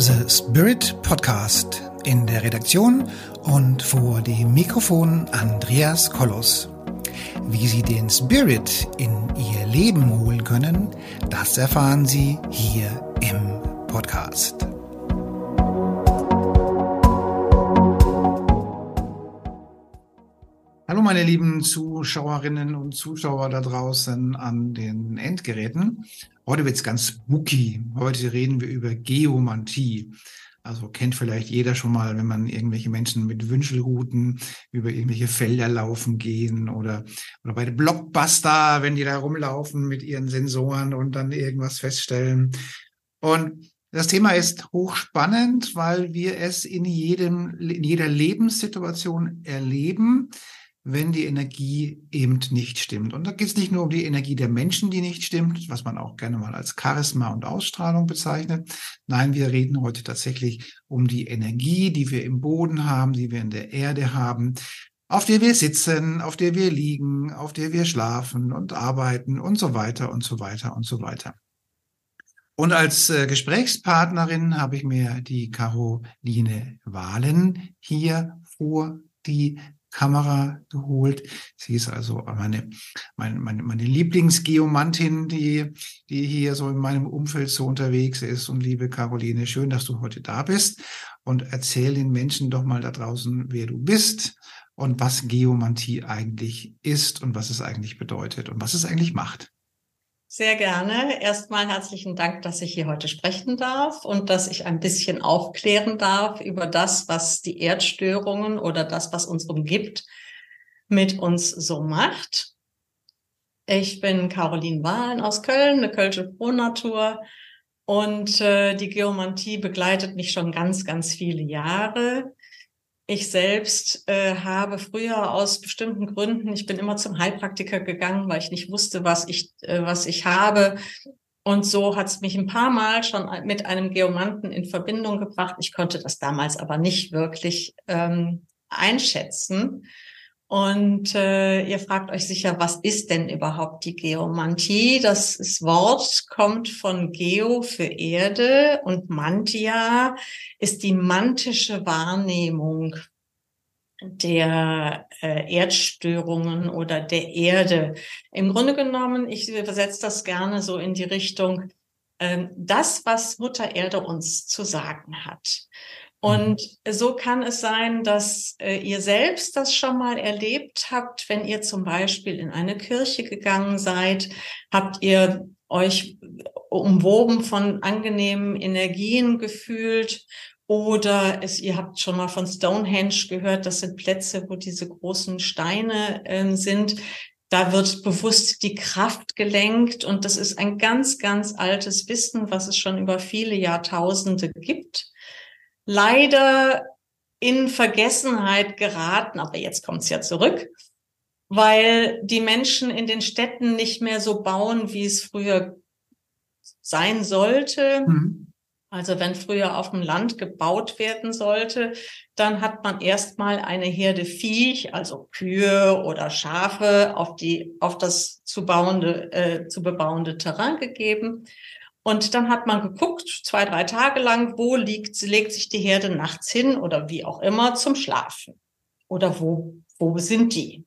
The Spirit Podcast. In der Redaktion und vor dem Mikrofon Andreas Kollos. Wie Sie den Spirit in Ihr Leben holen können, das erfahren Sie hier im Podcast. Meine lieben Zuschauerinnen und Zuschauer da draußen an den Endgeräten. Heute wird's ganz spooky. Heute reden wir über Geomantie. Also kennt vielleicht jeder schon mal, wenn man irgendwelche Menschen mit Wünschelruten über irgendwelche Felder laufen gehen oder, oder bei Blockbuster, wenn die da rumlaufen mit ihren Sensoren und dann irgendwas feststellen. Und das Thema ist hochspannend, weil wir es in jedem, in jeder Lebenssituation erleben wenn die Energie eben nicht stimmt. Und da geht es nicht nur um die Energie der Menschen, die nicht stimmt, was man auch gerne mal als Charisma und Ausstrahlung bezeichnet. Nein, wir reden heute tatsächlich um die Energie, die wir im Boden haben, die wir in der Erde haben, auf der wir sitzen, auf der wir liegen, auf der wir schlafen und arbeiten und so weiter und so weiter und so weiter. Und als äh, Gesprächspartnerin habe ich mir die Caroline Wahlen hier vor die Kamera geholt. Sie ist also meine, meine, meine, meine Lieblingsgeomantin, die, die hier so in meinem Umfeld so unterwegs ist. Und liebe Caroline, schön, dass du heute da bist und erzähl den Menschen doch mal da draußen, wer du bist und was Geomantie eigentlich ist und was es eigentlich bedeutet und was es eigentlich macht. Sehr gerne. Erstmal herzlichen Dank, dass ich hier heute sprechen darf und dass ich ein bisschen aufklären darf über das, was die Erdstörungen oder das, was uns umgibt, mit uns so macht. Ich bin Caroline Wahlen aus Köln, eine Kölsche Frohnatur. Und äh, die Geomantie begleitet mich schon ganz, ganz viele Jahre. Ich selbst äh, habe früher aus bestimmten Gründen, ich bin immer zum Heilpraktiker gegangen, weil ich nicht wusste, was ich, äh, was ich habe. Und so hat es mich ein paar Mal schon mit einem Geomanten in Verbindung gebracht. Ich konnte das damals aber nicht wirklich ähm, einschätzen. Und äh, ihr fragt euch sicher, was ist denn überhaupt die Geomantie? Das Wort kommt von Geo für Erde und Mantia ist die mantische Wahrnehmung der äh, Erdstörungen oder der Erde. Im Grunde genommen, ich übersetze das gerne so in die Richtung, äh, das, was Mutter Erde uns zu sagen hat. Und mhm. so kann es sein, dass äh, ihr selbst das schon mal erlebt habt, wenn ihr zum Beispiel in eine Kirche gegangen seid, habt ihr euch umwoben von angenehmen Energien gefühlt oder es, ihr habt schon mal von Stonehenge gehört, das sind Plätze, wo diese großen Steine äh, sind. Da wird bewusst die Kraft gelenkt und das ist ein ganz, ganz altes Wissen, was es schon über viele Jahrtausende gibt leider in Vergessenheit geraten, aber jetzt kommt es ja zurück, weil die Menschen in den Städten nicht mehr so bauen, wie es früher sein sollte. Mhm. Also wenn früher auf dem Land gebaut werden sollte, dann hat man erstmal eine Herde Viech, also Kühe oder Schafe, auf die auf das zu bauende äh, zu bebauende Terrain gegeben. Und dann hat man geguckt, zwei, drei Tage lang, wo liegt, legt sich die Herde nachts hin oder wie auch immer zum Schlafen. Oder wo, wo sind die?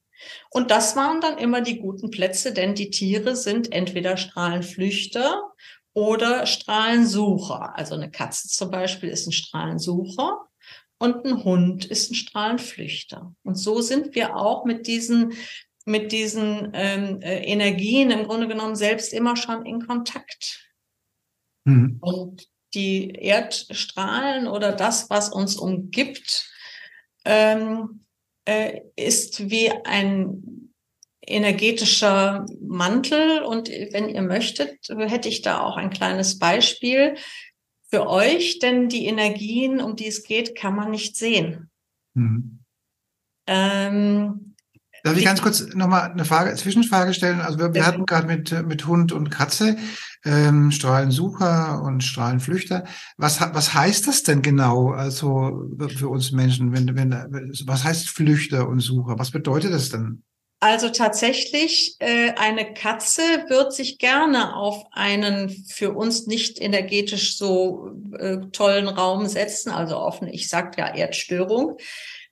Und das waren dann immer die guten Plätze, denn die Tiere sind entweder Strahlenflüchter oder Strahlensucher. Also eine Katze zum Beispiel ist ein Strahlensucher und ein Hund ist ein Strahlenflüchter. Und so sind wir auch mit diesen mit diesen ähm, äh, Energien im Grunde genommen selbst immer schon in Kontakt. Mhm. Und die Erdstrahlen oder das, was uns umgibt, ähm, äh, ist wie ein energetischer Mantel. Und wenn ihr möchtet, hätte ich da auch ein kleines Beispiel für euch, denn die Energien, um die es geht, kann man nicht sehen. Mhm. Ähm, Darf ich ganz kurz nochmal eine Frage, Zwischenfrage stellen? Also wir, wir hatten gerade mit, mit Hund und Katze ähm, Strahlensucher und Strahlenflüchter. Was, was heißt das denn genau? Also für uns Menschen, wenn, wenn, was heißt Flüchter und Sucher? Was bedeutet das denn? Also tatsächlich, äh, eine Katze wird sich gerne auf einen für uns nicht energetisch so äh, tollen Raum setzen, also auf eine, ich sag ja Erdstörung.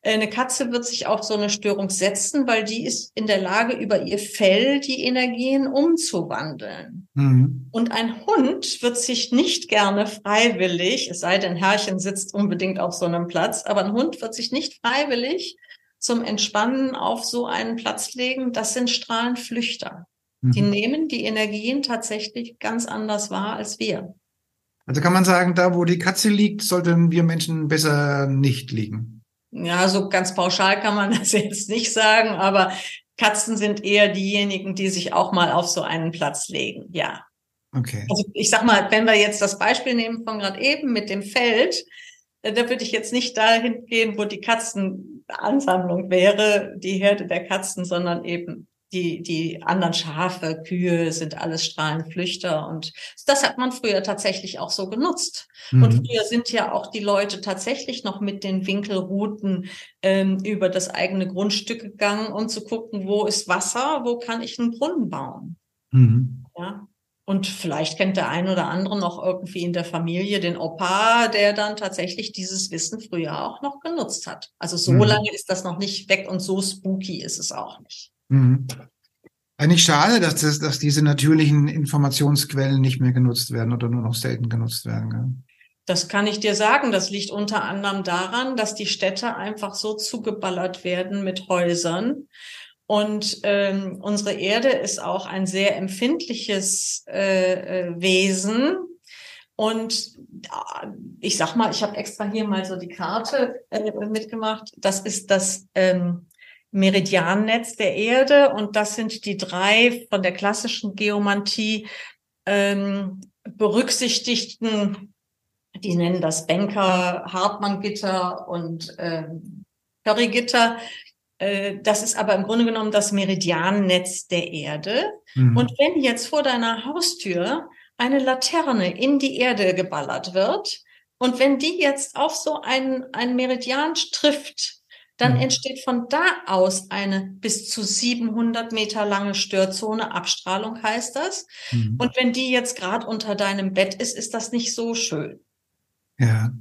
Eine Katze wird sich auf so eine Störung setzen, weil die ist in der Lage, über ihr Fell die Energien umzuwandeln. Mhm. Und ein Hund wird sich nicht gerne freiwillig, es sei denn, Herrchen sitzt unbedingt auf so einem Platz, aber ein Hund wird sich nicht freiwillig zum Entspannen auf so einen Platz legen, das sind Strahlenflüchter. Mhm. Die nehmen die Energien tatsächlich ganz anders wahr als wir. Also kann man sagen, da wo die Katze liegt, sollten wir Menschen besser nicht liegen. Ja, so ganz pauschal kann man das jetzt nicht sagen, aber Katzen sind eher diejenigen, die sich auch mal auf so einen Platz legen. Ja. Okay. Also ich sag mal, wenn wir jetzt das Beispiel nehmen von gerade eben mit dem Feld, äh, da würde ich jetzt nicht dahin gehen, wo die Katzenansammlung wäre, die Herde der Katzen, sondern eben die, die anderen Schafe, Kühe sind alles Strahlenflüchter. Und das hat man früher tatsächlich auch so genutzt. Mhm. Und früher sind ja auch die Leute tatsächlich noch mit den Winkelrouten ähm, über das eigene Grundstück gegangen, um zu gucken, wo ist Wasser, wo kann ich einen Brunnen bauen. Mhm. Ja. Und vielleicht kennt der ein oder andere noch irgendwie in der Familie den Opa, der dann tatsächlich dieses Wissen früher auch noch genutzt hat. Also so mhm. lange ist das noch nicht weg und so spooky ist es auch nicht. Mhm. Eigentlich schade, dass, das, dass diese natürlichen Informationsquellen nicht mehr genutzt werden oder nur noch selten genutzt werden. Gell? Das kann ich dir sagen. Das liegt unter anderem daran, dass die Städte einfach so zugeballert werden mit Häusern und ähm, unsere Erde ist auch ein sehr empfindliches äh, äh, Wesen. Und äh, ich sag mal, ich habe extra hier mal so die Karte äh, mitgemacht. Das ist das ähm, Meridiannetz der Erde und das sind die drei von der klassischen Geomantie ähm, berücksichtigten, die nennen das Banker, Hartmann-Gitter und ähm, Curry-Gitter. Äh, das ist aber im Grunde genommen das Meridiannetz der Erde. Mhm. Und wenn jetzt vor deiner Haustür eine Laterne in die Erde geballert wird und wenn die jetzt auf so einen, einen Meridian trifft, dann mhm. entsteht von da aus eine bis zu 700 Meter lange Störzone. Abstrahlung heißt das. Mhm. Und wenn die jetzt gerade unter deinem Bett ist, ist das nicht so schön. Ja.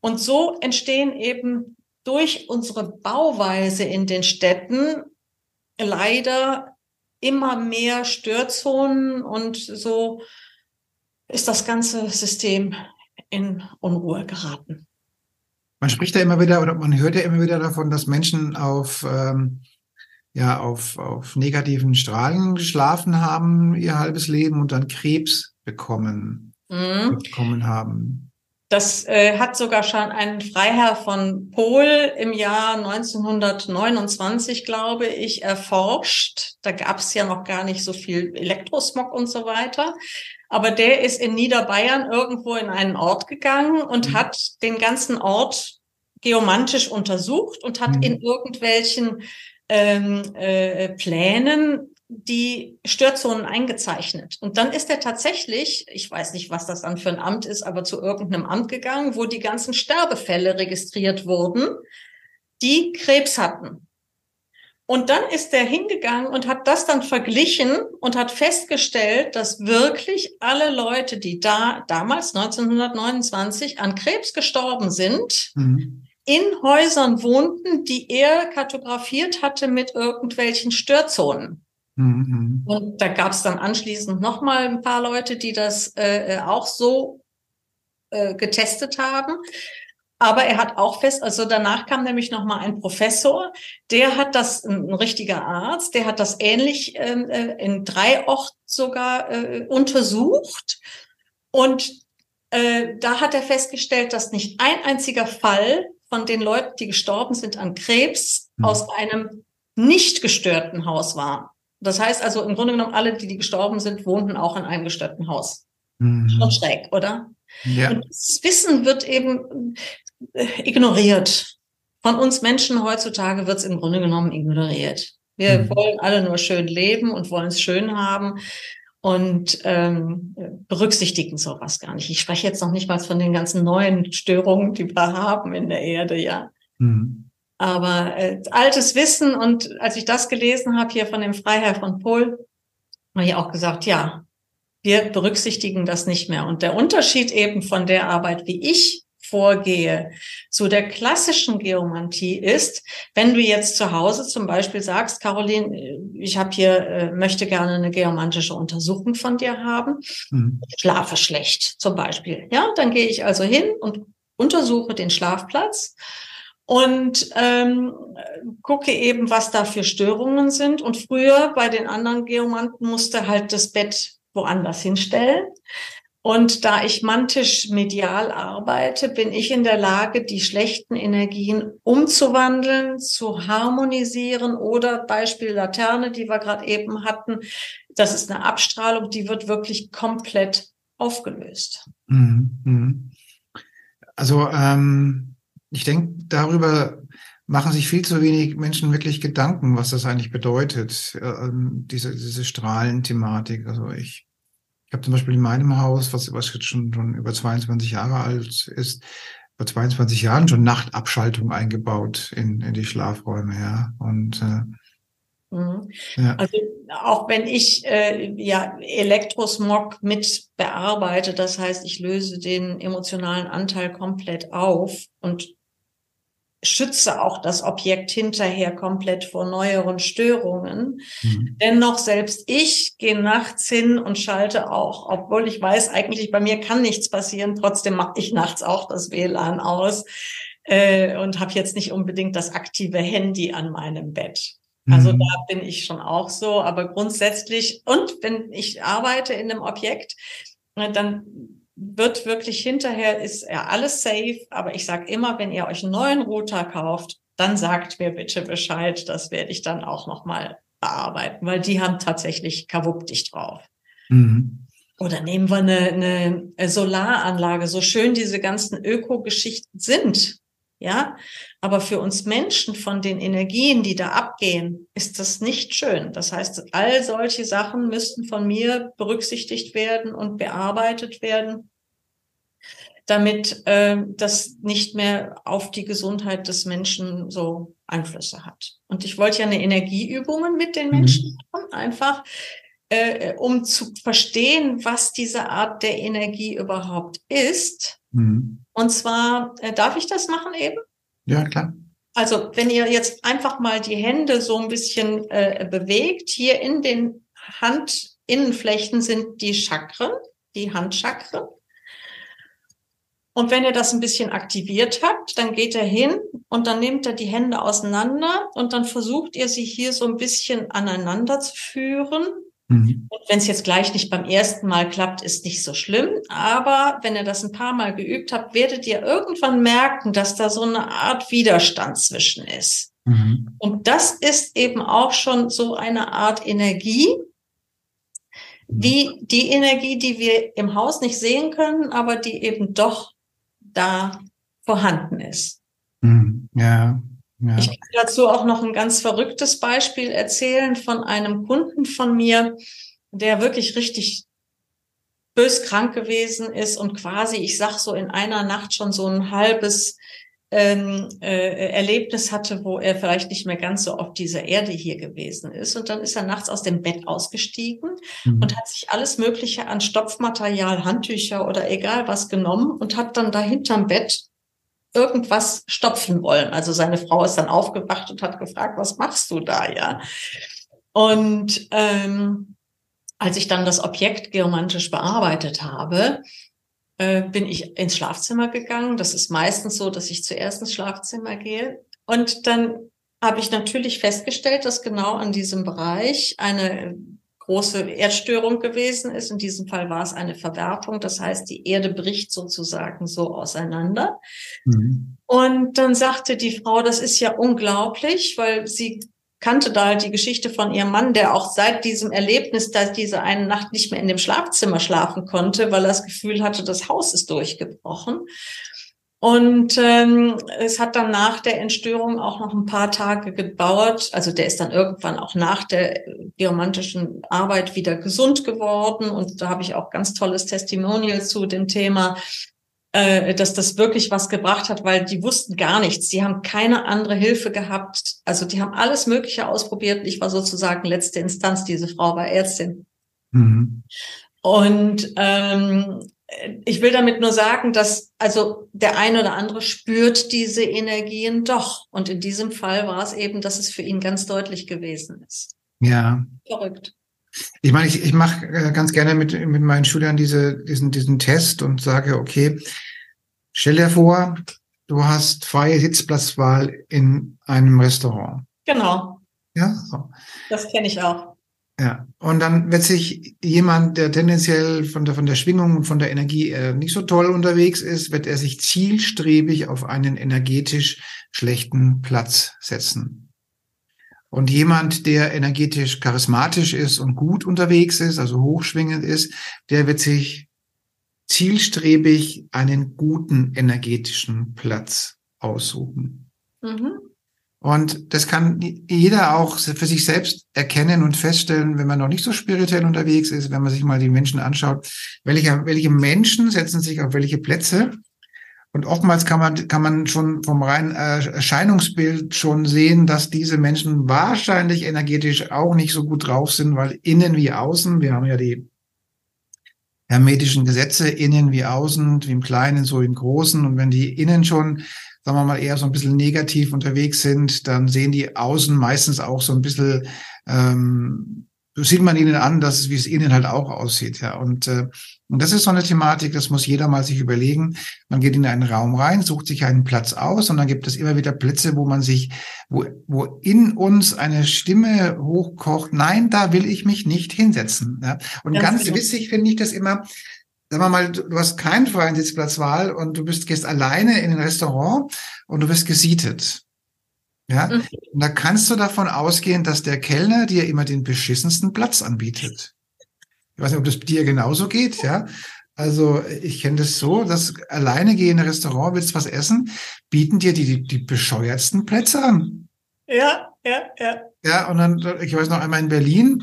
Und so entstehen eben durch unsere Bauweise in den Städten leider immer mehr Störzonen und so ist das ganze System in Unruhe geraten. Man spricht ja immer wieder oder man hört ja immer wieder davon, dass Menschen auf ähm, ja auf, auf negativen Strahlen geschlafen haben ihr halbes Leben und dann Krebs bekommen mhm. bekommen haben. Das äh, hat sogar schon ein Freiherr von Pol im Jahr 1929, glaube ich, erforscht. Da gab es ja noch gar nicht so viel Elektrosmog und so weiter. Aber der ist in Niederbayern irgendwo in einen Ort gegangen und mhm. hat den ganzen Ort geomantisch untersucht und hat mhm. in irgendwelchen ähm, äh, Plänen die Störzonen eingezeichnet. Und dann ist er tatsächlich, ich weiß nicht, was das dann für ein Amt ist, aber zu irgendeinem Amt gegangen, wo die ganzen Sterbefälle registriert wurden, die Krebs hatten. Und dann ist er hingegangen und hat das dann verglichen und hat festgestellt, dass wirklich alle Leute, die da damals 1929 an Krebs gestorben sind, mhm. in Häusern wohnten, die er kartografiert hatte mit irgendwelchen Störzonen. Mhm. Und da gab es dann anschließend noch mal ein paar Leute, die das äh, äh, auch so äh, getestet haben. Aber er hat auch fest, also danach kam nämlich noch mal ein Professor, der hat das, ein, ein richtiger Arzt, der hat das ähnlich ähm, äh, in drei Orten sogar äh, untersucht. Und äh, da hat er festgestellt, dass nicht ein einziger Fall von den Leuten, die gestorben sind an Krebs, mhm. aus einem nicht gestörten Haus war. Das heißt also, im Grunde genommen, alle, die, die gestorben sind, wohnten auch in einem gestörten Haus. Mhm. Schon schräg, oder? Ja. Und das Wissen wird eben äh, ignoriert. Von uns Menschen heutzutage wird es im Grunde genommen ignoriert. Wir mhm. wollen alle nur schön leben und wollen es schön haben und ähm, berücksichtigen sowas gar nicht. Ich spreche jetzt noch nicht mal von den ganzen neuen Störungen, die wir haben in der Erde, ja. Mhm. Aber äh, altes Wissen und als ich das gelesen habe hier von dem Freiherr von Pol, habe ich auch gesagt, ja, wir berücksichtigen das nicht mehr. Und der Unterschied eben von der Arbeit, wie ich vorgehe zu der klassischen Geomantie ist, wenn du jetzt zu Hause zum Beispiel sagst, Caroline, ich habe hier äh, möchte gerne eine geomantische Untersuchung von dir haben, mhm. schlafe schlecht zum Beispiel, ja, dann gehe ich also hin und untersuche den Schlafplatz und ähm, gucke eben, was da für Störungen sind. Und früher bei den anderen Geomanten musste halt das Bett woanders hinstellen. Und da ich mantisch medial arbeite, bin ich in der Lage, die schlechten Energien umzuwandeln, zu harmonisieren oder Beispiel Laterne, die wir gerade eben hatten. Das ist eine Abstrahlung, die wird wirklich komplett aufgelöst. Mhm, mhm. Also ähm, ich denke, darüber machen sich viel zu wenig Menschen wirklich Gedanken, was das eigentlich bedeutet, äh, ähm, diese, diese Strahlenthematik. Also ich, ich habe zum Beispiel in meinem Haus, was, was jetzt schon, schon über 22 Jahre alt ist, vor 22 Jahren schon Nachtabschaltung eingebaut in, in die Schlafräume, ja. Und äh, Mhm. Ja. Also auch wenn ich äh, ja Elektrosmog mit bearbeite, das heißt, ich löse den emotionalen Anteil komplett auf und schütze auch das Objekt hinterher komplett vor neueren Störungen. Mhm. Dennoch selbst ich gehe nachts hin und schalte auch, obwohl ich weiß, eigentlich bei mir kann nichts passieren, trotzdem mache ich nachts auch das WLAN aus äh, und habe jetzt nicht unbedingt das aktive Handy an meinem Bett. Also mhm. da bin ich schon auch so, aber grundsätzlich, und wenn ich arbeite in einem Objekt, ne, dann wird wirklich hinterher, ist ja alles safe, aber ich sage immer, wenn ihr euch einen neuen Router kauft, dann sagt mir bitte Bescheid, das werde ich dann auch nochmal bearbeiten, weil die haben tatsächlich Kawupp drauf. Mhm. Oder nehmen wir eine, eine Solaranlage, so schön diese ganzen Ökogeschichten sind. Ja, aber für uns Menschen von den Energien, die da abgehen, ist das nicht schön. Das heißt, all solche Sachen müssten von mir berücksichtigt werden und bearbeitet werden, damit äh, das nicht mehr auf die Gesundheit des Menschen so Einflüsse hat. Und ich wollte ja eine Energieübungen mit den mhm. Menschen machen, einfach äh, um zu verstehen, was diese Art der Energie überhaupt ist. Mhm. Und zwar, äh, darf ich das machen eben? Ja, klar. Also, wenn ihr jetzt einfach mal die Hände so ein bisschen äh, bewegt, hier in den Handinnenflächen sind die Chakren, die Handchakren. Und wenn ihr das ein bisschen aktiviert habt, dann geht er hin und dann nehmt er die Hände auseinander und dann versucht ihr sie hier so ein bisschen aneinander zu führen Mhm. Und wenn es jetzt gleich nicht beim ersten Mal klappt, ist nicht so schlimm. Aber wenn ihr das ein paar Mal geübt habt, werdet ihr irgendwann merken, dass da so eine Art Widerstand zwischen ist. Mhm. Und das ist eben auch schon so eine Art Energie, mhm. wie die Energie, die wir im Haus nicht sehen können, aber die eben doch da vorhanden ist. Mhm. Ja, ja. Ich kann dazu auch noch ein ganz verrücktes Beispiel erzählen von einem Kunden von mir, der wirklich richtig bös krank gewesen ist und quasi, ich sag so, in einer Nacht schon so ein halbes ähm, äh, Erlebnis hatte, wo er vielleicht nicht mehr ganz so auf dieser Erde hier gewesen ist. Und dann ist er nachts aus dem Bett ausgestiegen mhm. und hat sich alles Mögliche an Stopfmaterial, Handtücher oder egal was genommen und hat dann da hinterm Bett irgendwas stopfen wollen. Also seine Frau ist dann aufgewacht und hat gefragt, was machst du da, ja? Und ähm, als ich dann das Objekt geomantisch bearbeitet habe, äh, bin ich ins Schlafzimmer gegangen. Das ist meistens so, dass ich zuerst ins Schlafzimmer gehe. Und dann habe ich natürlich festgestellt, dass genau an diesem Bereich eine große Erdstörung gewesen ist. In diesem Fall war es eine Verwerfung. Das heißt, die Erde bricht sozusagen so auseinander. Mhm. Und dann sagte die Frau, das ist ja unglaublich, weil sie kannte da halt die Geschichte von ihrem Mann, der auch seit diesem Erlebnis, dass diese eine Nacht nicht mehr in dem Schlafzimmer schlafen konnte, weil er das Gefühl hatte, das Haus ist durchgebrochen. Und ähm, es hat dann nach der Entstörung auch noch ein paar Tage gedauert. Also der ist dann irgendwann auch nach der geomantischen Arbeit wieder gesund geworden. Und da habe ich auch ganz tolles Testimonial zu dem Thema. äh, dass das wirklich was gebracht hat, weil die wussten gar nichts. Die haben keine andere Hilfe gehabt. Also die haben alles Mögliche ausprobiert. Ich war sozusagen letzte Instanz. Diese Frau war Ärztin. Mhm. Und ähm, ich will damit nur sagen, dass also der eine oder andere spürt diese Energien doch. Und in diesem Fall war es eben, dass es für ihn ganz deutlich gewesen ist. Ja. Verrückt. Ich meine, ich, ich mache äh, ganz gerne mit, mit meinen Schülern diese, diesen, diesen Test und sage, okay, stell dir vor, du hast freie Sitzplatzwahl in einem Restaurant. Genau. Ja, so. Das kenne ich auch. Ja, und dann wird sich jemand, der tendenziell von der, von der Schwingung und von der Energie äh, nicht so toll unterwegs ist, wird er sich zielstrebig auf einen energetisch schlechten Platz setzen. Und jemand, der energetisch charismatisch ist und gut unterwegs ist, also hochschwingend ist, der wird sich zielstrebig einen guten energetischen Platz aussuchen. Mhm. Und das kann jeder auch für sich selbst erkennen und feststellen, wenn man noch nicht so spirituell unterwegs ist, wenn man sich mal die Menschen anschaut, welche, welche Menschen setzen sich auf welche Plätze. Und oftmals kann man, kann man schon vom reinen Erscheinungsbild schon sehen, dass diese Menschen wahrscheinlich energetisch auch nicht so gut drauf sind, weil innen wie außen, wir haben ja die hermetischen Gesetze, innen wie außen, wie im Kleinen, so im Großen. Und wenn die innen schon sagen wir mal, eher so ein bisschen negativ unterwegs sind, dann sehen die außen meistens auch so ein bisschen, ähm, sieht man ihnen an, dass es, wie es ihnen halt auch aussieht, ja. Und, äh, und das ist so eine Thematik, das muss jeder mal sich überlegen. Man geht in einen Raum rein, sucht sich einen Platz aus und dann gibt es immer wieder Plätze, wo man sich, wo, wo in uns eine Stimme hochkocht, nein, da will ich mich nicht hinsetzen. Ja? Und ganz, ganz genau. witzig finde ich das immer, Sagen wir mal, du hast keinen freien Sitzplatzwahl und du bist, gehst alleine in ein Restaurant und du wirst gesietet. Ja, mhm. und da kannst du davon ausgehen, dass der Kellner dir immer den beschissensten Platz anbietet. Ich weiß nicht, ob das dir genauso geht, ja. Also ich kenne das so, dass alleine geh in ein Restaurant, willst was essen, bieten dir die, die, die bescheuertsten Plätze an. Ja, ja, ja. Ja, und dann, ich weiß noch einmal in Berlin,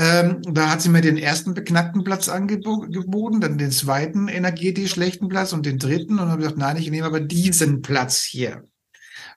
ähm, da hat sie mir den ersten beknackten Platz angeboten, dann den zweiten energetisch schlechten Platz und den dritten und habe gesagt, nein, ich nehme aber diesen Platz hier.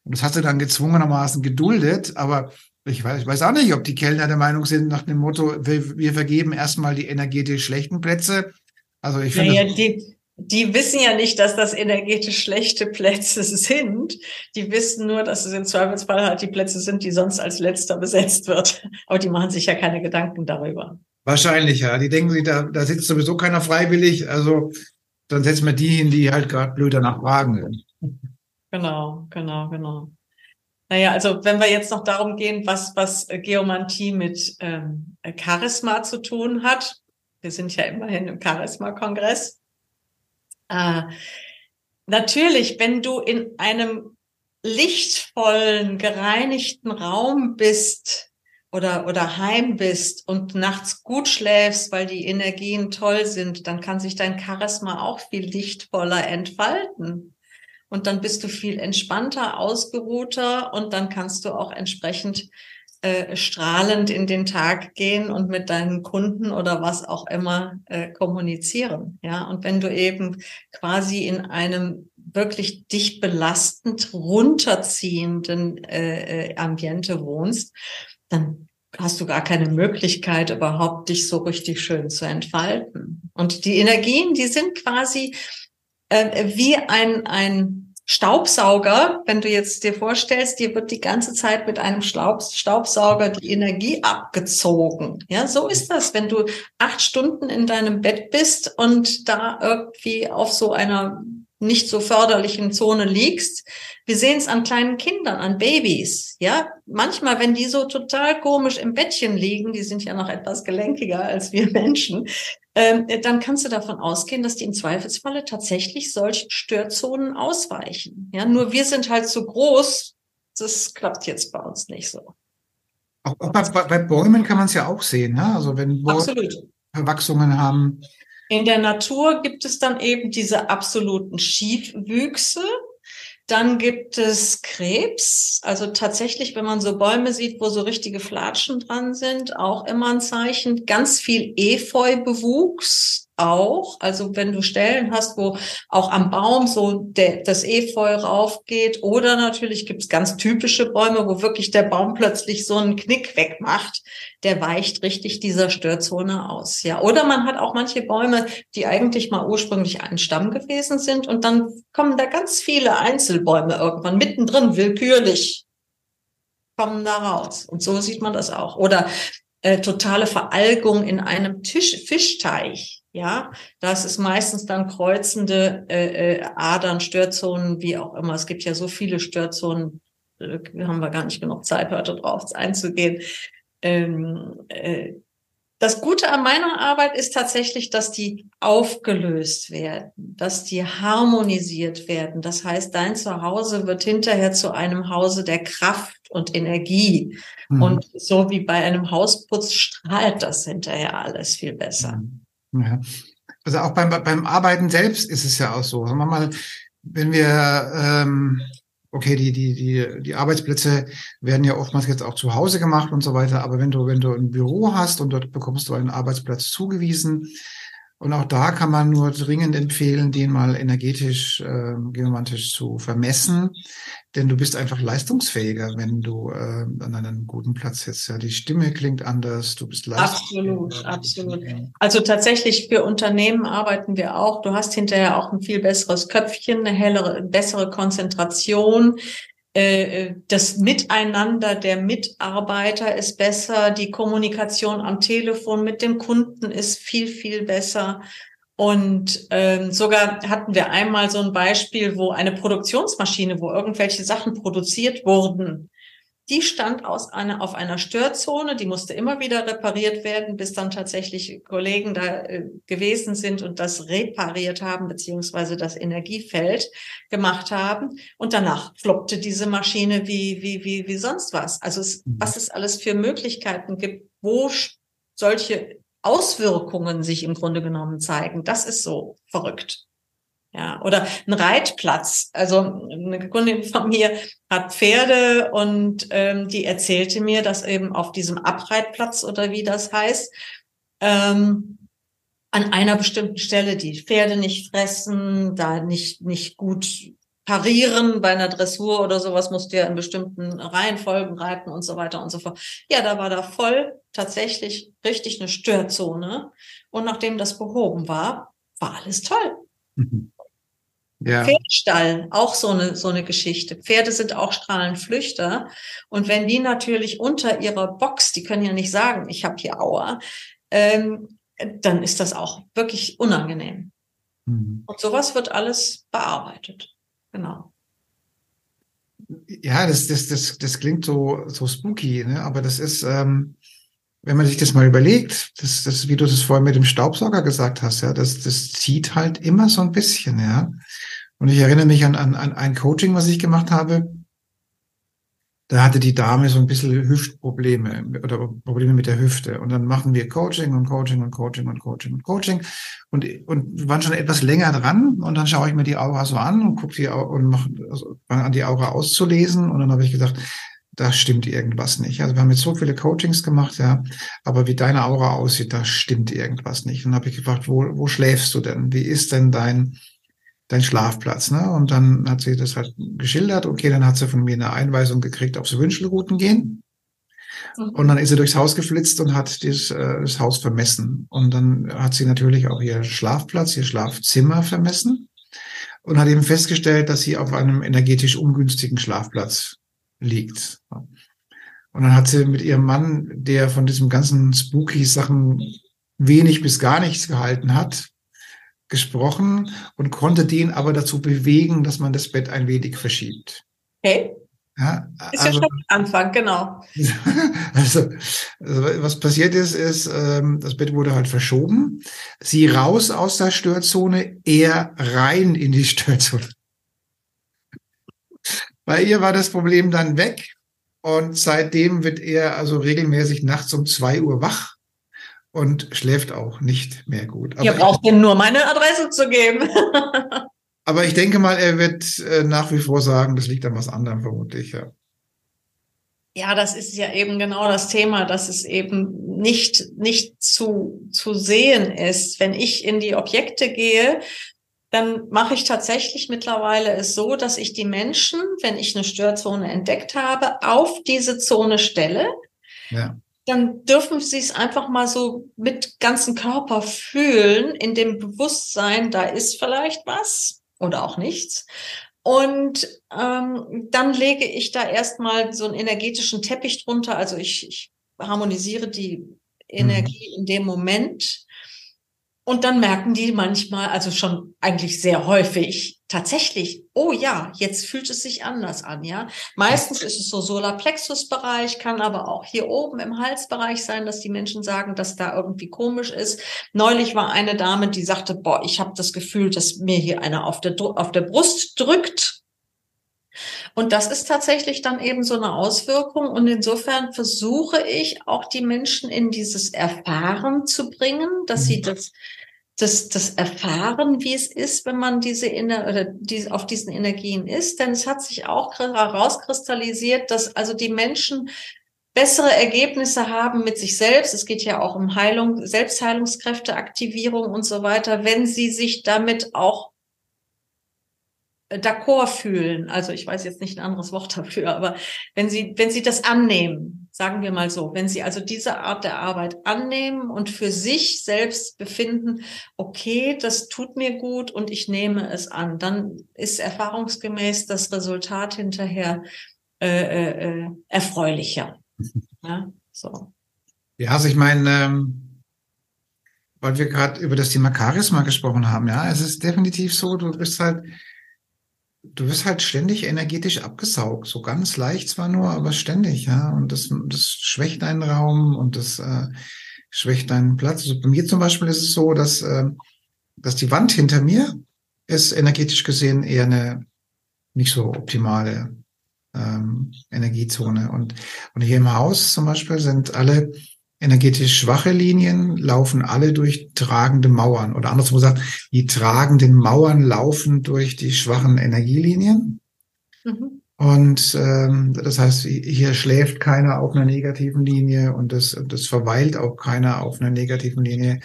Und das hat sie dann gezwungenermaßen geduldet, aber ich weiß, ich weiß auch nicht, ob die Kellner der Meinung sind nach dem Motto, wir, wir vergeben erstmal die energetisch schlechten Plätze. Also ich finde. Naja, die, die wissen ja nicht, dass das energetisch schlechte Plätze sind. Die wissen nur, dass es im Zweifelsfall halt die Plätze sind, die sonst als letzter besetzt wird. Aber die machen sich ja keine Gedanken darüber. Wahrscheinlich, ja. Die denken, da, da sitzt sowieso keiner freiwillig. Also dann setzen wir die hin, die halt gerade blöd danach fragen. Genau, genau, genau. Naja, also wenn wir jetzt noch darum gehen, was, was Geomantie mit ähm, Charisma zu tun hat. Wir sind ja immerhin im Charisma-Kongress. Äh, natürlich, wenn du in einem lichtvollen, gereinigten Raum bist oder, oder heim bist und nachts gut schläfst, weil die Energien toll sind, dann kann sich dein Charisma auch viel lichtvoller entfalten. Und dann bist du viel entspannter, ausgeruhter und dann kannst du auch entsprechend äh, strahlend in den Tag gehen und mit deinen Kunden oder was auch immer äh, kommunizieren. Ja, und wenn du eben quasi in einem wirklich dich belastend runterziehenden äh, äh, Ambiente wohnst, dann hast du gar keine Möglichkeit, überhaupt dich so richtig schön zu entfalten. Und die Energien, die sind quasi äh, wie ein, ein Staubsauger, wenn du jetzt dir vorstellst, dir wird die ganze Zeit mit einem Staubsauger die Energie abgezogen. Ja, so ist das, wenn du acht Stunden in deinem Bett bist und da irgendwie auf so einer nicht so förderlichen Zone liegst. Wir sehen es an kleinen Kindern, an Babys. Ja, manchmal, wenn die so total komisch im Bettchen liegen, die sind ja noch etwas gelenkiger als wir Menschen, ähm, dann kannst du davon ausgehen, dass die im Zweifelsfalle tatsächlich solchen Störzonen ausweichen. Ja, nur wir sind halt so groß, das klappt jetzt bei uns nicht so. Auch, bei, bei, Bäumen kann man es ja auch sehen, ne? Also wenn Bäume Verwachsungen haben. In der Natur gibt es dann eben diese absoluten Schiefwüchse. Dann gibt es Krebs. Also tatsächlich, wenn man so Bäume sieht, wo so richtige Flatschen dran sind, auch immer ein Zeichen. Ganz viel Efeubewuchs. Auch. Also wenn du Stellen hast, wo auch am Baum so der, das Efeu raufgeht oder natürlich gibt es ganz typische Bäume, wo wirklich der Baum plötzlich so einen Knick wegmacht, der weicht richtig dieser Störzone aus. Ja, oder man hat auch manche Bäume, die eigentlich mal ursprünglich ein Stamm gewesen sind und dann kommen da ganz viele Einzelbäume irgendwann mittendrin willkürlich kommen da raus. Und so sieht man das auch. Oder äh, totale Veralgung in einem Tisch, Fischteich. Ja, das ist meistens dann kreuzende äh, äh, Adern, Störzonen, wie auch immer. Es gibt ja so viele Störzonen, äh, haben wir gar nicht genug Zeit, heute drauf einzugehen. Ähm, äh, das Gute an meiner Arbeit ist tatsächlich, dass die aufgelöst werden, dass die harmonisiert werden. Das heißt, dein Zuhause wird hinterher zu einem Hause der Kraft und Energie. Mhm. Und so wie bei einem Hausputz strahlt das hinterher alles viel besser. Mhm. Ja. Also auch beim, beim Arbeiten selbst ist es ja auch so. Sagen wir mal, wenn wir ähm, okay, die, die, die, die Arbeitsplätze werden ja oftmals jetzt auch zu Hause gemacht und so weiter. Aber wenn du, wenn du ein Büro hast und dort bekommst du einen Arbeitsplatz zugewiesen, und auch da kann man nur dringend empfehlen, den mal energetisch, äh, geomantisch zu vermessen. Denn du bist einfach leistungsfähiger, wenn du äh, an einem guten Platz sitzt. Ja, die Stimme klingt anders, du bist leistungsfähiger. Absolut, absolut. Also tatsächlich für Unternehmen arbeiten wir auch. Du hast hinterher auch ein viel besseres Köpfchen, eine hellere, bessere Konzentration. Äh, das Miteinander der Mitarbeiter ist besser, die Kommunikation am Telefon mit dem Kunden ist viel, viel besser. Und ähm, sogar hatten wir einmal so ein Beispiel, wo eine Produktionsmaschine, wo irgendwelche Sachen produziert wurden, die stand aus einer, auf einer Störzone, die musste immer wieder repariert werden, bis dann tatsächlich Kollegen da äh, gewesen sind und das repariert haben, beziehungsweise das Energiefeld gemacht haben. Und danach floppte diese Maschine wie, wie, wie, wie sonst was. Also es, mhm. was es alles für Möglichkeiten gibt, wo solche Auswirkungen sich im Grunde genommen zeigen, das ist so verrückt. Ja, oder ein Reitplatz. Also eine Kundin von mir hat Pferde und ähm, die erzählte mir, dass eben auf diesem Abreitplatz oder wie das heißt, ähm, an einer bestimmten Stelle die Pferde nicht fressen, da nicht, nicht gut parieren bei einer Dressur oder sowas musst du ja in bestimmten Reihenfolgen reiten und so weiter und so fort. Ja, da war da voll tatsächlich richtig eine Störzone. Und nachdem das behoben war, war alles toll. Mhm. Ja. Pferdestall, auch so eine, so eine Geschichte. Pferde sind auch Strahlenflüchter. Und wenn die natürlich unter ihrer Box, die können ja nicht sagen, ich habe hier Aua, ähm, dann ist das auch wirklich unangenehm. Mhm. Und sowas wird alles bearbeitet. Genau. Ja, das, das, das, das klingt so, so spooky, ne? aber das ist, ähm, wenn man sich das mal überlegt, das, das, wie du das vorhin mit dem Staubsauger gesagt hast, ja, das, das zieht halt immer so ein bisschen, ja. Und ich erinnere mich an, an, an ein Coaching, was ich gemacht habe. Da hatte die Dame so ein bisschen Hüftprobleme oder Probleme mit der Hüfte. Und dann machen wir Coaching und Coaching und Coaching und Coaching und Coaching und, und waren schon etwas länger dran. Und dann schaue ich mir die Aura so an und gucke die und mache also, an die Aura auszulesen. Und dann habe ich gesagt, da stimmt irgendwas nicht. Also wir haben jetzt so viele Coachings gemacht, ja, aber wie deine Aura aussieht, da stimmt irgendwas nicht. Und dann habe ich gefragt, wo, wo schläfst du denn? Wie ist denn dein dein Schlafplatz. Ne? Und dann hat sie das halt geschildert. Okay, dann hat sie von mir eine Einweisung gekriegt, ob sie Wünschelrouten gehen. Mhm. Und dann ist sie durchs Haus geflitzt und hat das, äh, das Haus vermessen. Und dann hat sie natürlich auch ihr Schlafplatz, ihr Schlafzimmer vermessen und hat eben festgestellt, dass sie auf einem energetisch ungünstigen Schlafplatz liegt. Und dann hat sie mit ihrem Mann, der von diesem ganzen spooky Sachen wenig bis gar nichts gehalten hat, gesprochen und konnte den aber dazu bewegen, dass man das Bett ein wenig verschiebt. Okay. Ja, ist also, ja schon Anfang, genau. Also, also, was passiert ist, ist, ähm, das Bett wurde halt verschoben. Sie raus aus der Störzone, er rein in die Störzone. Bei ihr war das Problem dann weg und seitdem wird er also regelmäßig nachts um zwei Uhr wach und schläft auch nicht mehr gut. Aber Ihr braucht ihm nur meine Adresse zu geben. aber ich denke mal, er wird äh, nach wie vor sagen, das liegt an was anderem vermutlich, ja. Ja, das ist ja eben genau das Thema, dass es eben nicht, nicht zu, zu sehen ist. Wenn ich in die Objekte gehe, dann mache ich tatsächlich mittlerweile es so, dass ich die Menschen, wenn ich eine Störzone entdeckt habe, auf diese Zone stelle. Ja. Dann dürfen sie es einfach mal so mit ganzem Körper fühlen, in dem Bewusstsein, da ist vielleicht was oder auch nichts. Und ähm, dann lege ich da erstmal so einen energetischen Teppich drunter. Also ich, ich harmonisiere die Energie mhm. in dem Moment. Und dann merken die manchmal, also schon eigentlich sehr häufig, tatsächlich, oh ja, jetzt fühlt es sich anders an, ja. Meistens ist es so Solarplexus-Bereich, kann aber auch hier oben im Halsbereich sein, dass die Menschen sagen, dass da irgendwie komisch ist. Neulich war eine Dame, die sagte, boah, ich habe das Gefühl, dass mir hier einer auf der, auf der Brust drückt. Und das ist tatsächlich dann eben so eine Auswirkung. Und insofern versuche ich auch die Menschen in dieses Erfahren zu bringen, dass sie mhm. das das, das Erfahren, wie es ist, wenn man diese Ener oder die, auf diesen Energien ist. Denn es hat sich auch herauskristallisiert, dass also die Menschen bessere Ergebnisse haben mit sich selbst. Es geht ja auch um Heilung, Selbstheilungskräfteaktivierung und so weiter, wenn sie sich damit auch d'accord fühlen. Also ich weiß jetzt nicht ein anderes Wort dafür, aber wenn sie, wenn sie das annehmen, sagen wir mal so, wenn sie also diese Art der Arbeit annehmen und für sich selbst befinden, okay, das tut mir gut und ich nehme es an, dann ist erfahrungsgemäß das Resultat hinterher äh, äh, äh erfreulicher. Ja, so. Ja, also ich meine, ähm, weil wir gerade über das Thema Charisma gesprochen haben, ja, es ist definitiv so, du bist halt du wirst halt ständig energetisch abgesaugt, so ganz leicht zwar nur, aber ständig, ja. Und das, das schwächt deinen Raum und das äh, schwächt deinen Platz. Also bei mir zum Beispiel ist es so, dass, äh, dass die Wand hinter mir ist energetisch gesehen eher eine nicht so optimale ähm, Energiezone. Und, und hier im Haus zum Beispiel sind alle energetisch schwache Linien laufen alle durch tragende Mauern. Oder andersrum gesagt, die tragenden Mauern laufen durch die schwachen Energielinien. Mhm. Und ähm, das heißt, hier schläft keiner auf einer negativen Linie und das, das verweilt auch keiner auf einer negativen Linie,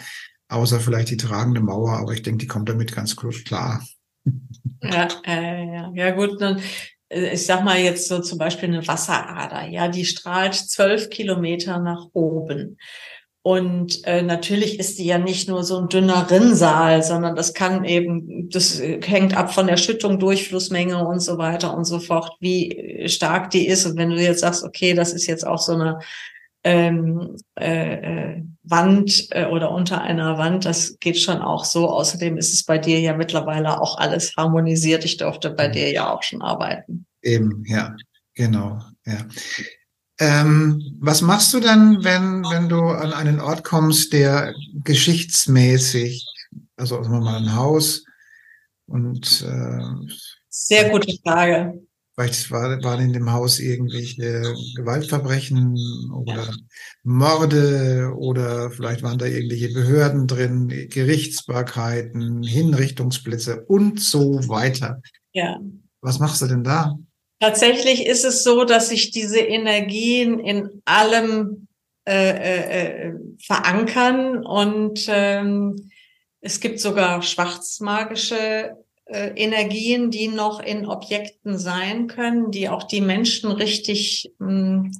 außer vielleicht die tragende Mauer. Aber ich denke, die kommt damit ganz gut klar. Ja, äh, ja, ja gut. Dann ich sag mal jetzt so zum Beispiel eine Wasserader, ja, die strahlt zwölf Kilometer nach oben. Und äh, natürlich ist die ja nicht nur so ein dünner Rinnsal, sondern das kann eben, das hängt ab von der Schüttung, Durchflussmenge und so weiter und so fort, wie stark die ist. Und wenn du jetzt sagst, okay, das ist jetzt auch so eine ähm, äh, äh Wand äh, oder unter einer Wand, das geht schon auch so. Außerdem ist es bei dir ja mittlerweile auch alles harmonisiert. Ich durfte bei dir ja auch schon arbeiten. Eben, ja, genau, ja. Ähm, was machst du dann, wenn, wenn du an einen Ort kommst, der geschichtsmäßig, also sagen wir mal ein Haus und äh, sehr gute Frage. Vielleicht war, waren in dem Haus irgendwelche Gewaltverbrechen oder Morde oder vielleicht waren da irgendwelche Behörden drin, Gerichtsbarkeiten, Hinrichtungsplätze und so weiter. Ja. Was machst du denn da? Tatsächlich ist es so, dass sich diese Energien in allem äh, äh, äh, verankern und ähm, es gibt sogar schwarzmagische äh, Energien, die noch in Objekten sein können, die auch die Menschen richtig mh, hm,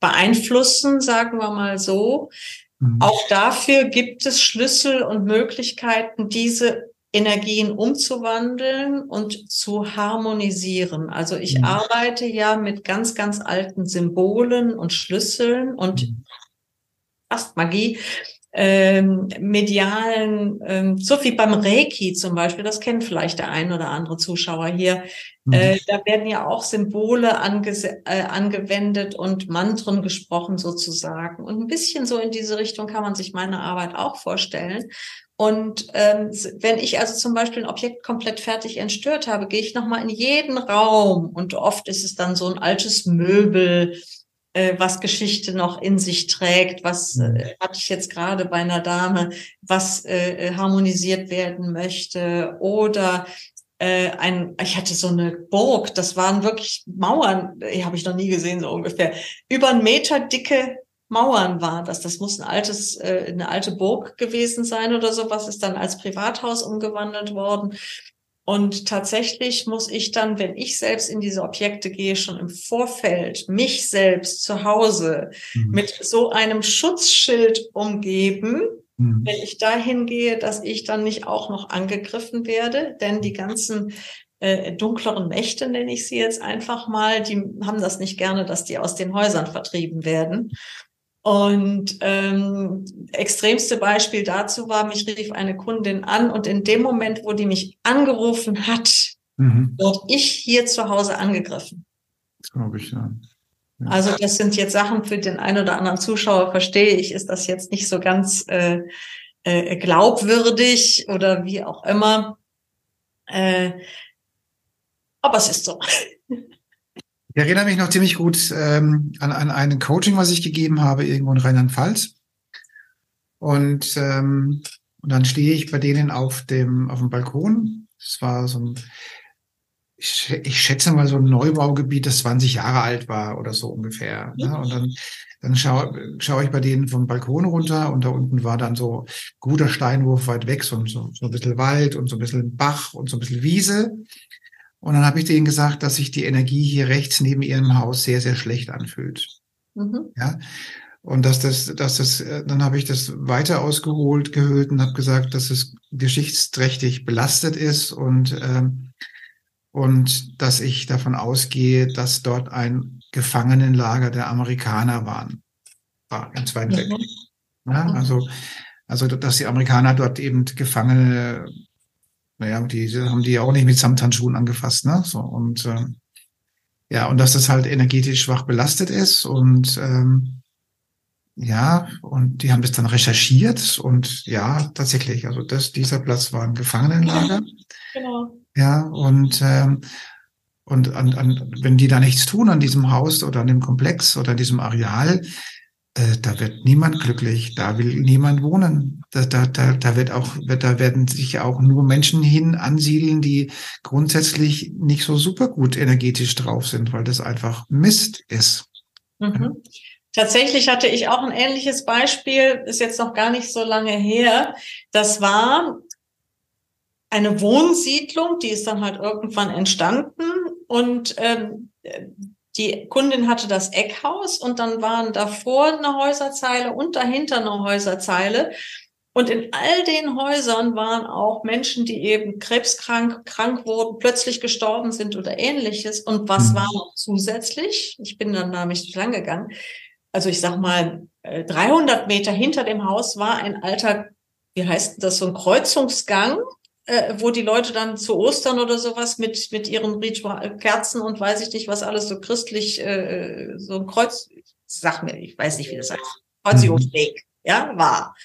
beeinflussen, sagen wir mal so. Mhm. Auch dafür gibt es Schlüssel und Möglichkeiten, diese Energien umzuwandeln und zu harmonisieren. Also ich mhm. arbeite ja mit ganz, ganz alten Symbolen und Schlüsseln und mhm. fast Magie, ähm, medialen, ähm, so wie beim Reiki zum Beispiel, das kennt vielleicht der ein oder andere Zuschauer hier. Mhm. Äh, da werden ja auch Symbole ange äh, angewendet und Mantren gesprochen sozusagen. Und ein bisschen so in diese Richtung kann man sich meine Arbeit auch vorstellen. Und ähm, wenn ich also zum Beispiel ein Objekt komplett fertig entstört habe, gehe ich nochmal in jeden Raum und oft ist es dann so ein altes Möbel, was Geschichte noch in sich trägt, was äh, mhm. hatte ich jetzt gerade bei einer Dame, was äh, harmonisiert werden möchte oder äh, ein, ich hatte so eine Burg, das waren wirklich Mauern, die habe ich noch nie gesehen, so ungefähr. Über einen Meter dicke Mauern waren das. Das muss ein altes, äh, eine alte Burg gewesen sein oder so, was ist dann als Privathaus umgewandelt worden. Und tatsächlich muss ich dann, wenn ich selbst in diese Objekte gehe, schon im Vorfeld mich selbst zu Hause mhm. mit so einem Schutzschild umgeben, mhm. wenn ich dahin gehe, dass ich dann nicht auch noch angegriffen werde. Denn die ganzen äh, dunkleren Mächte, nenne ich sie jetzt einfach mal, die haben das nicht gerne, dass die aus den Häusern vertrieben werden. Und ähm, extremste Beispiel dazu war, mich rief eine Kundin an und in dem Moment, wo die mich angerufen hat, mhm. wurde ich hier zu Hause angegriffen. Das glaube ich, ja. ja. Also das sind jetzt Sachen für den einen oder anderen Zuschauer, verstehe ich, ist das jetzt nicht so ganz äh, äh, glaubwürdig oder wie auch immer. Äh, aber es ist so. Ich erinnere mich noch ziemlich gut ähm, an, an ein Coaching, was ich gegeben habe, irgendwo in Rheinland-Pfalz. Und, ähm, und dann stehe ich bei denen auf dem, auf dem Balkon. Es war so ein, ich, ich schätze mal so ein Neubaugebiet, das 20 Jahre alt war oder so ungefähr. Ne? Und dann, dann schaue schau ich bei denen vom Balkon runter und da unten war dann so guter Steinwurf weit weg, so, so, so ein bisschen Wald und so ein bisschen Bach und so ein bisschen Wiese. Und dann habe ich denen gesagt, dass sich die Energie hier rechts neben ihrem Haus sehr, sehr schlecht anfühlt. Mhm. Ja. Und dass das, dass das, äh, dann habe ich das weiter ausgeholt, gehüllt und habe gesagt, dass es geschichtsträchtig belastet ist und ähm, und dass ich davon ausgehe, dass dort ein Gefangenenlager der Amerikaner waren, war im Zweiten mhm. Weltkrieg. Ja, also also dass die Amerikaner dort eben Gefangene naja, die haben die ja auch nicht mit Samthandschuhen angefasst, ne? So, und äh, ja, und dass das halt energetisch schwach belastet ist und ähm, ja, und die haben das dann recherchiert und ja, tatsächlich, also das, dieser Platz war ein Gefangenenlager. Genau. Ja, und ähm, und an, an, wenn die da nichts tun an diesem Haus oder an dem Komplex oder an diesem Areal, äh, da wird niemand glücklich, da will niemand wohnen. Da, da, da, da wird auch, da werden sich auch nur Menschen hin ansiedeln, die grundsätzlich nicht so super gut energetisch drauf sind, weil das einfach Mist ist. Mhm. Tatsächlich hatte ich auch ein ähnliches Beispiel, ist jetzt noch gar nicht so lange her. Das war eine Wohnsiedlung, die ist dann halt irgendwann entstanden und ähm, die Kundin hatte das Eckhaus und dann waren davor eine Häuserzeile und dahinter eine Häuserzeile. Und in all den Häusern waren auch Menschen, die eben krebskrank, krank wurden, plötzlich gestorben sind oder ähnliches. Und was mhm. war noch zusätzlich? Ich bin dann da nicht lang gegangen. Also ich sag mal, 300 äh, Meter hinter dem Haus war ein alter, wie heißt das, so ein Kreuzungsgang, äh, wo die Leute dann zu Ostern oder sowas mit, mit ihren Ritual Kerzen und weiß ich nicht, was alles so christlich, äh, so ein Kreuz, sag mir, ich weiß nicht, wie das heißt, Kreuzigungsweg, mhm. ja, war.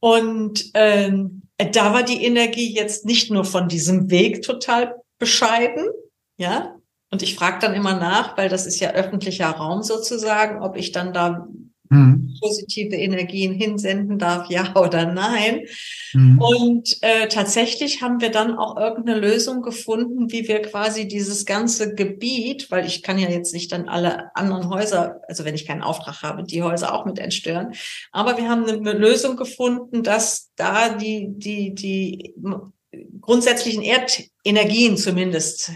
Und ähm, da war die Energie jetzt nicht nur von diesem Weg total bescheiden, ja. Und ich frage dann immer nach, weil das ist ja öffentlicher Raum sozusagen, ob ich dann da mhm. positive Energien hinsenden darf, ja oder nein. Mhm. Und äh, tatsächlich haben wir dann auch irgendeine Lösung gefunden, wie wir quasi dieses ganze Gebiet, weil ich kann ja jetzt nicht dann alle anderen Häuser, also wenn ich keinen Auftrag habe, die Häuser auch mit entstören. Aber wir haben eine Lösung gefunden, dass da die, die, die grundsätzlichen Erdenergien zumindest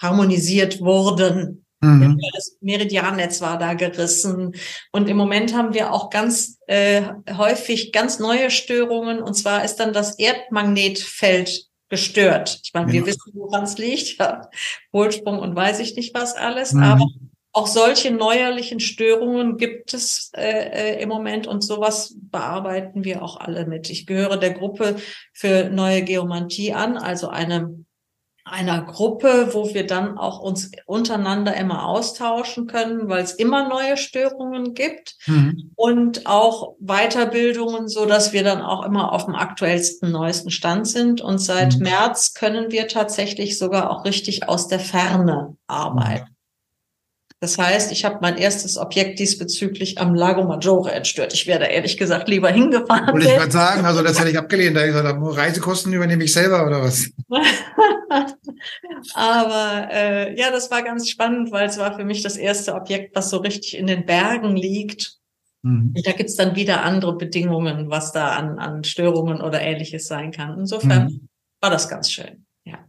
harmonisiert wurden. Mhm. Das Meridiannetz war da gerissen. Und im Moment haben wir auch ganz äh, häufig ganz neue Störungen. Und zwar ist dann das Erdmagnetfeld gestört. Ich meine, ja. wir wissen, woran es liegt. Ja. Polsprung und weiß ich nicht was alles. Mhm. Aber auch solche neuerlichen Störungen gibt es äh, äh, im Moment und sowas bearbeiten wir auch alle mit. Ich gehöre der Gruppe für neue Geomantie an, also eine einer Gruppe, wo wir dann auch uns untereinander immer austauschen können, weil es immer neue Störungen gibt mhm. und auch Weiterbildungen, so dass wir dann auch immer auf dem aktuellsten, neuesten Stand sind. Und seit mhm. März können wir tatsächlich sogar auch richtig aus der Ferne arbeiten. Das heißt, ich habe mein erstes Objekt diesbezüglich am Lago Maggiore entstört. Ich wäre da ehrlich gesagt lieber hingefahren. Wollte ich gerade sagen, also das hätte ich abgelehnt. Da ich gesagt, Reisekosten übernehme ich selber oder was? Aber äh, ja, das war ganz spannend, weil es war für mich das erste Objekt, was so richtig in den Bergen liegt. Mhm. Da gibt's dann wieder andere Bedingungen, was da an, an Störungen oder ähnliches sein kann. Insofern mhm. war das ganz schön. Ja.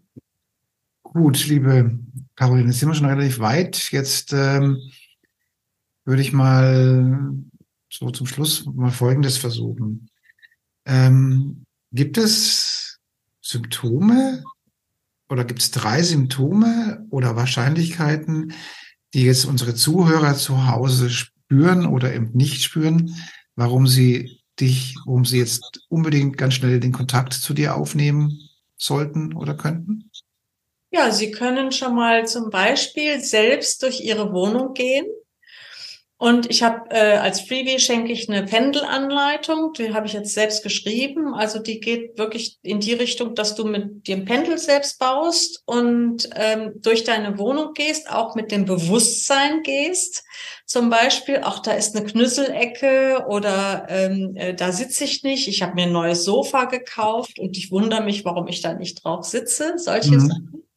Gut, liebe Caroline, jetzt sind wir schon relativ weit. Jetzt ähm, würde ich mal so zum Schluss mal Folgendes versuchen. Ähm, gibt es Symptome oder gibt es drei Symptome oder Wahrscheinlichkeiten, die jetzt unsere Zuhörer zu Hause spüren oder eben nicht spüren, warum sie dich, warum sie jetzt unbedingt ganz schnell den Kontakt zu dir aufnehmen sollten oder könnten? Ja, Sie können schon mal zum Beispiel selbst durch Ihre Wohnung gehen. Und ich habe äh, als Freebie schenke ich eine Pendelanleitung, die habe ich jetzt selbst geschrieben. Also die geht wirklich in die Richtung, dass du mit dem Pendel selbst baust und ähm, durch deine Wohnung gehst, auch mit dem Bewusstsein gehst. Zum Beispiel, auch da ist eine Knüsselecke oder ähm, äh, da sitze ich nicht. Ich habe mir ein neues Sofa gekauft und ich wundere mich, warum ich da nicht drauf sitze. Solche mhm. Sachen.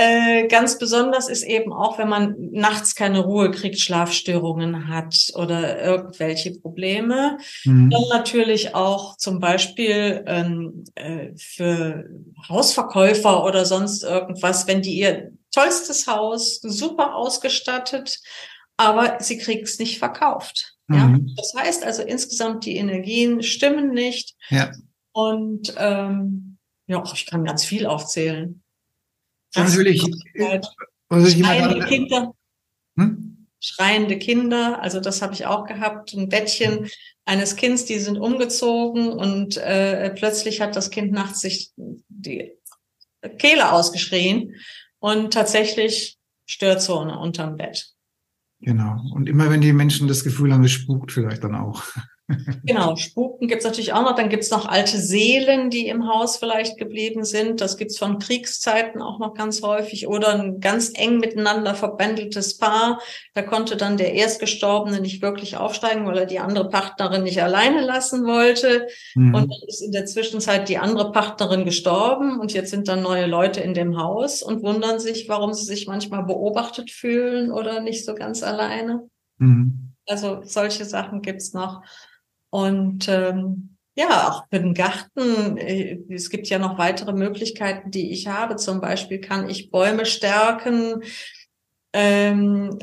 Äh, ganz besonders ist eben auch, wenn man nachts keine Ruhe kriegt, Schlafstörungen hat oder irgendwelche Probleme. Mhm. Dann natürlich auch zum Beispiel ähm, äh, für Hausverkäufer oder sonst irgendwas, wenn die ihr tollstes Haus, super ausgestattet, aber sie kriegt es nicht verkauft. Mhm. Ja? Das heißt also insgesamt, die Energien stimmen nicht. Ja. Und ähm, ja, ich kann ganz viel aufzählen. Natürlich. Schreiende Kinder. Hm? Schreiende Kinder, also das habe ich auch gehabt. Ein Bettchen eines Kindes, die sind umgezogen und äh, plötzlich hat das Kind nachts sich die Kehle ausgeschrien und tatsächlich Störzone unterm Bett. Genau. Und immer wenn die Menschen das Gefühl haben, es spukt vielleicht dann auch. Genau, Spuken gibt's natürlich auch noch. Dann gibt's noch alte Seelen, die im Haus vielleicht geblieben sind. Das gibt's von Kriegszeiten auch noch ganz häufig. Oder ein ganz eng miteinander verbändeltes Paar. Da konnte dann der Erstgestorbene nicht wirklich aufsteigen, weil er die andere Partnerin nicht alleine lassen wollte. Mhm. Und dann ist in der Zwischenzeit die andere Partnerin gestorben. Und jetzt sind dann neue Leute in dem Haus und wundern sich, warum sie sich manchmal beobachtet fühlen oder nicht so ganz alleine. Mhm. Also solche Sachen gibt's noch. Und ähm, ja, auch für den Garten. Äh, es gibt ja noch weitere Möglichkeiten, die ich habe. Zum Beispiel kann ich Bäume stärken. Ähm,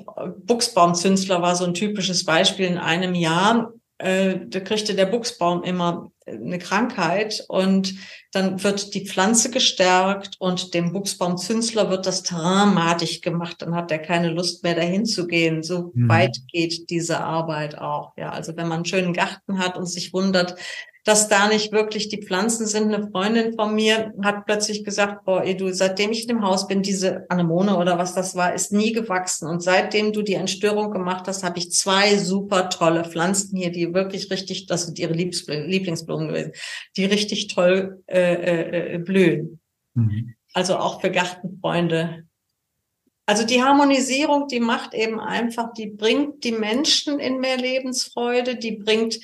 Buchsbaumzünsler war so ein typisches Beispiel in einem Jahr. Äh, da kriegte der Buchsbaum immer eine Krankheit und dann wird die Pflanze gestärkt und dem Buchsbaumzünsler wird das Terrain madig gemacht. Dann hat er keine Lust mehr dahin zu gehen. So mhm. weit geht diese Arbeit auch. Ja, also wenn man einen schönen Garten hat und sich wundert, dass da nicht wirklich die Pflanzen sind. Eine Freundin von mir hat plötzlich gesagt, boah, ey, du, seitdem ich in dem Haus bin, diese Anemone oder was das war, ist nie gewachsen. Und seitdem du die Entstörung gemacht hast, habe ich zwei super tolle Pflanzen hier, die wirklich richtig, das sind ihre Lieblingsblumen gewesen, die richtig toll äh, äh, äh, blühen. Mhm. Also auch für Gartenfreunde also die Harmonisierung, die macht eben einfach, die bringt die Menschen in mehr Lebensfreude, die bringt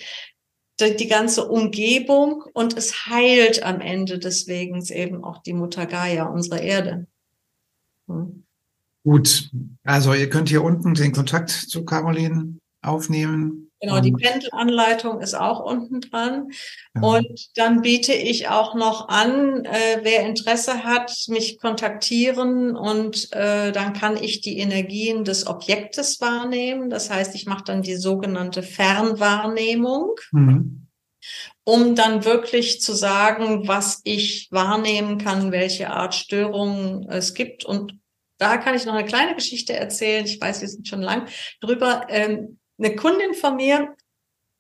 die ganze Umgebung und es heilt am Ende deswegen eben auch die Mutter Gaia, unsere Erde. Hm. Gut, also ihr könnt hier unten den Kontakt zu Caroline aufnehmen. Genau, die Pendelanleitung ist auch unten dran. Ja. Und dann biete ich auch noch an, äh, wer Interesse hat, mich kontaktieren und äh, dann kann ich die Energien des Objektes wahrnehmen. Das heißt, ich mache dann die sogenannte Fernwahrnehmung. Mhm. Um dann wirklich zu sagen, was ich wahrnehmen kann, welche Art Störungen es gibt. Und da kann ich noch eine kleine Geschichte erzählen. Ich weiß, wir sind schon lang drüber. Ähm, eine Kundin von mir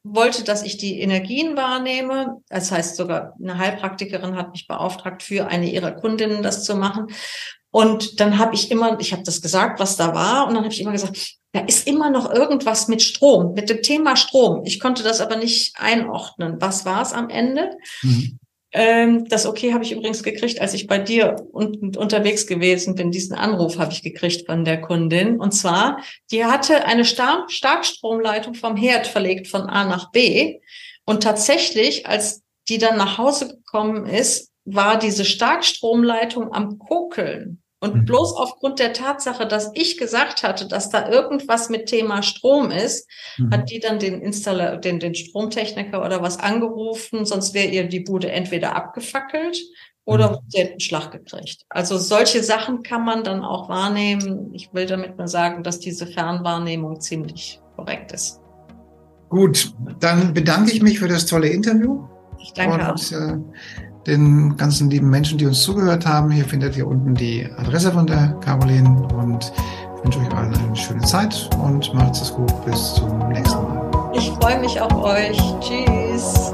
wollte, dass ich die Energien wahrnehme. Das heißt, sogar eine Heilpraktikerin hat mich beauftragt, für eine ihrer Kundinnen das zu machen. Und dann habe ich immer, ich habe das gesagt, was da war, und dann habe ich immer gesagt, da ist immer noch irgendwas mit Strom, mit dem Thema Strom. Ich konnte das aber nicht einordnen. Was war es am Ende? Mhm. Ähm, das Okay habe ich übrigens gekriegt, als ich bei dir un unterwegs gewesen bin. Diesen Anruf habe ich gekriegt von der Kundin. Und zwar, die hatte eine Star Starkstromleitung vom Herd verlegt von A nach B. Und tatsächlich, als die dann nach Hause gekommen ist, war diese Starkstromleitung am Kokeln. Und mhm. bloß aufgrund der Tatsache, dass ich gesagt hatte, dass da irgendwas mit Thema Strom ist, mhm. hat die dann den Installer, den, den Stromtechniker oder was angerufen, sonst wäre ihr die Bude entweder abgefackelt oder mhm. sie hätte einen Schlag gekriegt. Also solche Sachen kann man dann auch wahrnehmen. Ich will damit nur sagen, dass diese Fernwahrnehmung ziemlich korrekt ist. Gut, dann bedanke ich mich für das tolle Interview. Ich danke und, auch. Äh, den ganzen lieben Menschen, die uns zugehört haben. Hier findet ihr unten die Adresse von der Caroline und ich wünsche euch allen eine schöne Zeit und macht es gut. Bis zum nächsten Mal. Ich freue mich auf euch. Tschüss.